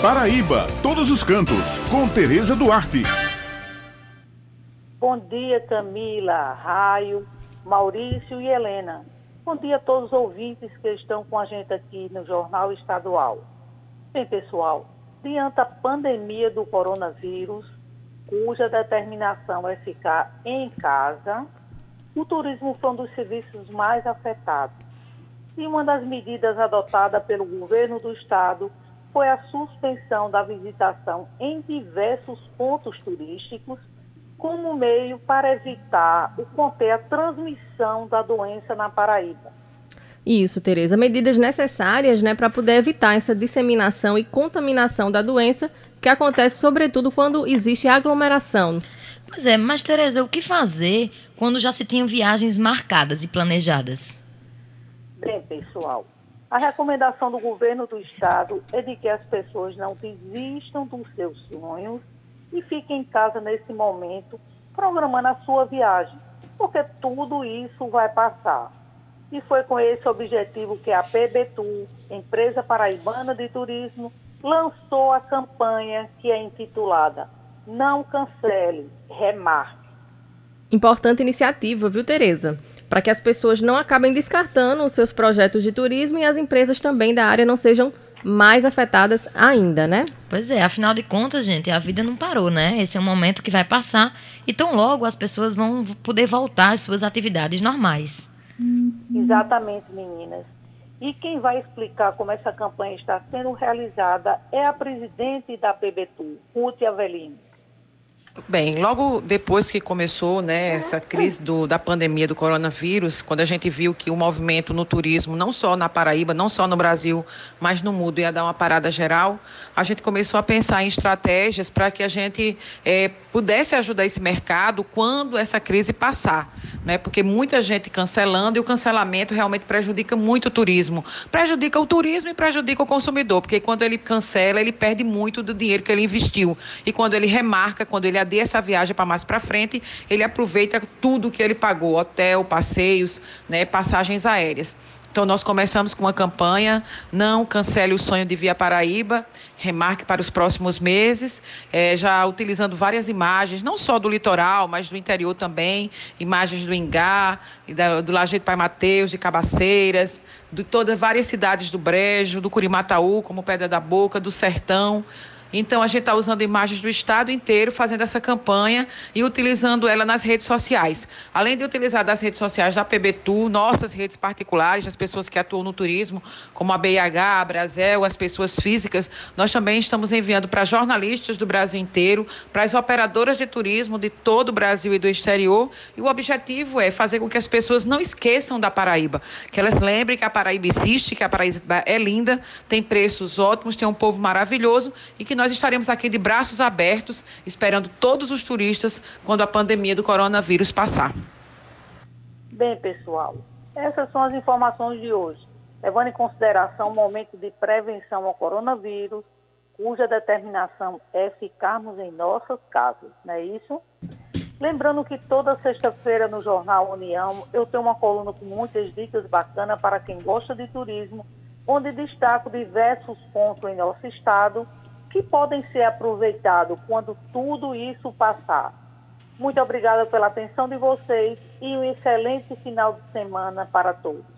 Paraíba, todos os cantos, com Tereza Duarte. Bom dia, Camila, Raio, Maurício e Helena. Bom dia a todos os ouvintes que estão com a gente aqui no Jornal Estadual. Bem, pessoal, diante a pandemia do coronavírus, cuja determinação é ficar em casa, o turismo foi um dos serviços mais afetados. E uma das medidas adotada pelo governo do estado foi a suspensão da visitação em diversos pontos turísticos como meio para evitar ou conter a transmissão da doença na Paraíba. Isso, Tereza. Medidas necessárias né, para poder evitar essa disseminação e contaminação da doença, que acontece sobretudo quando existe aglomeração. Pois é, mas Tereza, o que fazer quando já se tinham viagens marcadas e planejadas? Bem, pessoal, a recomendação do governo do estado é de que as pessoas não desistam dos seus sonhos e fique em casa nesse momento, programando a sua viagem, porque tudo isso vai passar. E foi com esse objetivo que a PBTU, Empresa Paraibana de Turismo, lançou a campanha que é intitulada Não Cancele, Remarque. Importante iniciativa, viu, Tereza? Para que as pessoas não acabem descartando os seus projetos de turismo e as empresas também da área não sejam mais afetadas ainda, né? Pois é, afinal de contas, gente, a vida não parou, né? Esse é um momento que vai passar e tão logo as pessoas vão poder voltar às suas atividades normais. Exatamente, meninas. E quem vai explicar como essa campanha está sendo realizada é a presidente da PBTU, Ruth Avelino. Bem, logo depois que começou né, essa crise do, da pandemia do coronavírus, quando a gente viu que o movimento no turismo, não só na Paraíba, não só no Brasil, mas no mundo, ia dar uma parada geral, a gente começou a pensar em estratégias para que a gente é, pudesse ajudar esse mercado quando essa crise passar. Né? Porque muita gente cancelando e o cancelamento realmente prejudica muito o turismo. Prejudica o turismo e prejudica o consumidor, porque quando ele cancela, ele perde muito do dinheiro que ele investiu. E quando ele remarca, quando ele adia essa viagem para mais para frente, ele aproveita tudo que ele pagou, hotel, passeios, né, passagens aéreas. Então, nós começamos com uma campanha, não cancele o sonho de Via Paraíba, remarque para os próximos meses, é, já utilizando várias imagens, não só do litoral, mas do interior também, imagens do Ingá, do Lajeito Pai Mateus, de Cabaceiras, de todas várias cidades do Brejo, do Curimataú, como Pedra da Boca, do Sertão, então, a gente está usando imagens do estado inteiro, fazendo essa campanha e utilizando ela nas redes sociais. Além de utilizar das redes sociais da PBTU, nossas redes particulares, as pessoas que atuam no turismo, como a BIH, a Brasel, as pessoas físicas, nós também estamos enviando para jornalistas do Brasil inteiro, para as operadoras de turismo de todo o Brasil e do exterior. E o objetivo é fazer com que as pessoas não esqueçam da Paraíba, que elas lembrem que a Paraíba existe, que a Paraíba é linda, tem preços ótimos, tem um povo maravilhoso e que nós estaremos aqui de braços abertos, esperando todos os turistas quando a pandemia do coronavírus passar. Bem, pessoal, essas são as informações de hoje, levando em consideração o momento de prevenção ao coronavírus, cuja determinação é ficarmos em nossas casas, não é isso? Lembrando que toda sexta-feira no Jornal União eu tenho uma coluna com muitas dicas bacanas para quem gosta de turismo, onde destaco diversos pontos em nosso estado que podem ser aproveitados quando tudo isso passar. Muito obrigada pela atenção de vocês e um excelente final de semana para todos.